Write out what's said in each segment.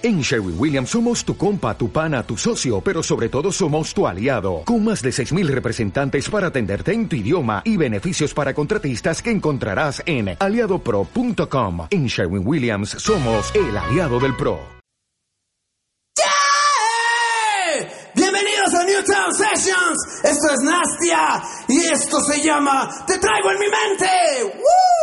En Sherwin Williams somos tu compa, tu pana, tu socio, pero sobre todo somos tu aliado, con más de 6.000 representantes para atenderte en tu idioma y beneficios para contratistas que encontrarás en aliadopro.com. En Sherwin Williams somos el aliado del PRO. Bienvenidos a New Town Sessions, esto es Nastia y esto se llama Te traigo en mi mente. ¡Woo!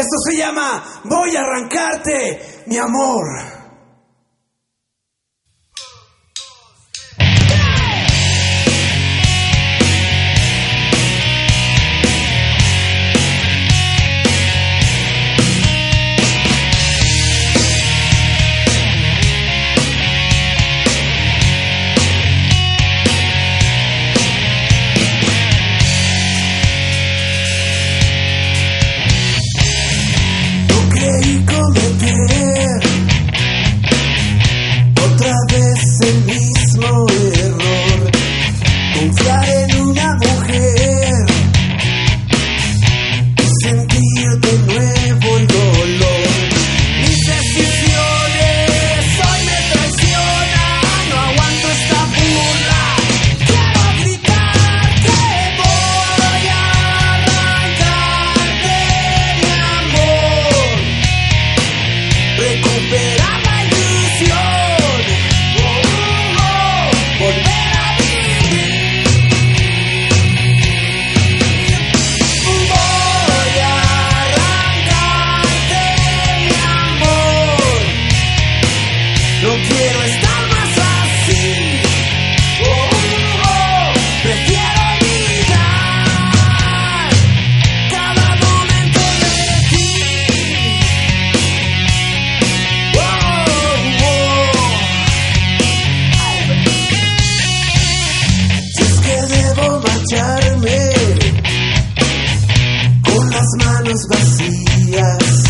Esto se llama Voy a arrancarte, mi amor. las manos vacías.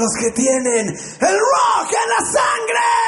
los que tienen el rock en la sangre.